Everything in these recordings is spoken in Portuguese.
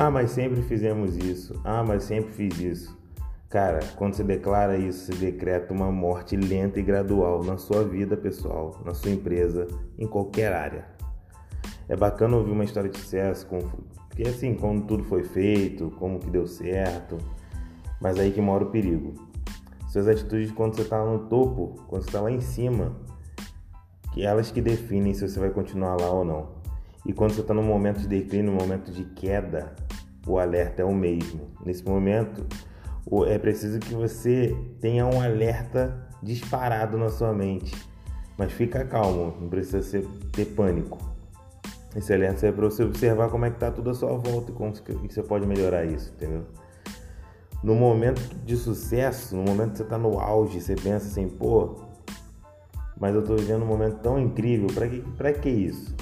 Ah, mas sempre fizemos isso. Ah, mas sempre fiz isso. Cara, quando você declara isso, você decreta uma morte lenta e gradual na sua vida pessoal, na sua empresa, em qualquer área. É bacana ouvir uma história de sucesso, porque assim, como tudo foi feito, como que deu certo, mas aí que mora o perigo. Suas atitudes quando você está no topo, quando você está lá em cima, que elas que definem se você vai continuar lá ou não. E quando você está no momento de declínio, no momento de queda, o alerta é o mesmo. Nesse momento, é preciso que você tenha um alerta disparado na sua mente. Mas fica calmo, não precisa ter pânico. Esse alerta é para você observar como é que está tudo à sua volta e como você pode melhorar isso, entendeu? No momento de sucesso, no momento que você está no auge, você pensa assim, pô, mas eu estou vivendo um momento tão incrível, para que, que isso?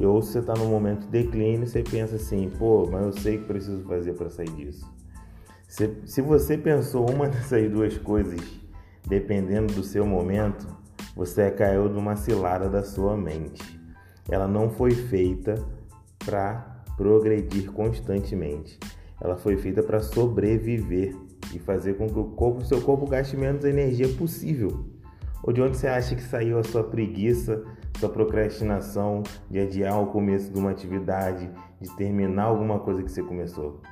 Ou você está num momento de declínio, você pensa assim, pô, mas eu sei que preciso fazer para sair disso. Se, se você pensou uma dessas duas coisas, dependendo do seu momento, você caiu numa cilada da sua mente. Ela não foi feita para progredir constantemente. Ela foi feita para sobreviver e fazer com que o corpo, seu corpo gaste menos energia possível. Ou de onde você acha que saiu a sua preguiça, sua procrastinação de adiar o começo de uma atividade, de terminar alguma coisa que você começou?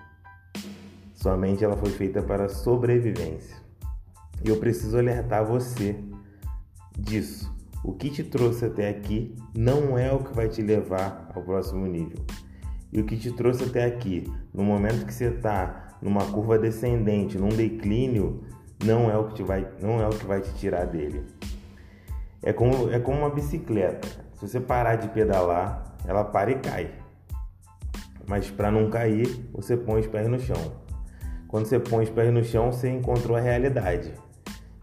Sua mente ela foi feita para sobrevivência. E eu preciso alertar você disso. O que te trouxe até aqui não é o que vai te levar ao próximo nível. E o que te trouxe até aqui, no momento que você está numa curva descendente, num declínio, não é o que te vai, não é o que vai te tirar dele. É como, é como uma bicicleta. Se você parar de pedalar, ela para e cai. Mas para não cair, você põe os pés no chão. Quando você põe os pés no chão, você encontrou a realidade.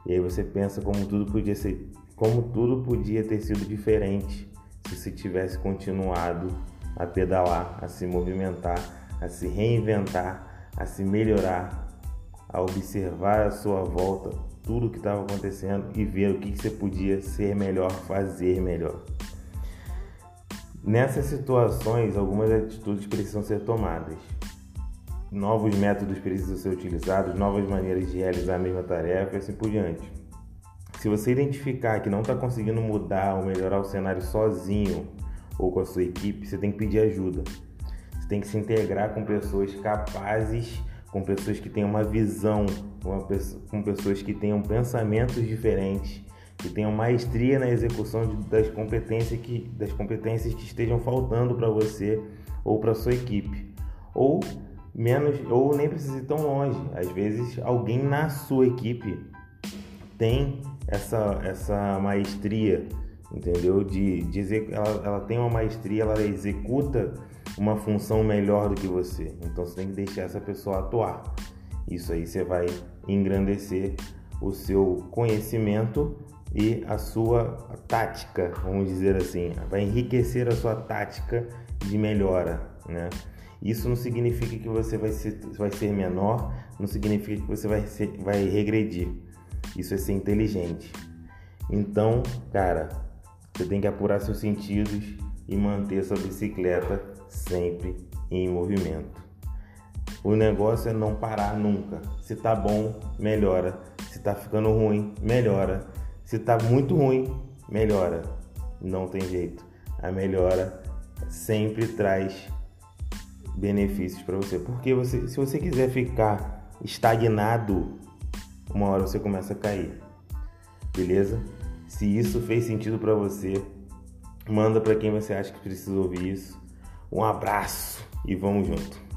E aí você pensa como tudo podia ser, como tudo podia ter sido diferente se você tivesse continuado a pedalar, a se movimentar, a se reinventar, a se melhorar, a observar a sua volta, tudo o que estava acontecendo e ver o que você podia ser melhor, fazer melhor. Nessas situações, algumas atitudes precisam ser tomadas novos métodos precisam ser utilizados, novas maneiras de realizar a mesma tarefa e assim por diante. Se você identificar que não está conseguindo mudar ou melhorar o cenário sozinho ou com a sua equipe, você tem que pedir ajuda. Você tem que se integrar com pessoas capazes, com pessoas que tenham uma visão, com pessoas que tenham pensamentos diferentes, que tenham maestria na execução das competências que, das competências que estejam faltando para você ou para sua equipe. Ou menos ou nem precisa ir tão longe. Às vezes alguém na sua equipe tem essa, essa maestria, entendeu? De, de ela, ela tem uma maestria, ela executa uma função melhor do que você. Então você tem que deixar essa pessoa atuar. Isso aí você vai engrandecer o seu conhecimento e a sua tática, vamos dizer assim, vai enriquecer a sua tática de melhora, né? Isso não significa que você vai ser, vai ser menor, não significa que você vai, ser, vai regredir. Isso é ser inteligente. Então, cara, você tem que apurar seus sentidos e manter sua bicicleta sempre em movimento. O negócio é não parar nunca. Se tá bom, melhora. Se tá ficando ruim, melhora. Se tá muito ruim, melhora. Não tem jeito. A melhora sempre traz benefícios para você. Porque você, se você quiser ficar estagnado, uma hora você começa a cair. Beleza? Se isso fez sentido para você, manda para quem você acha que precisa ouvir isso. Um abraço e vamos junto.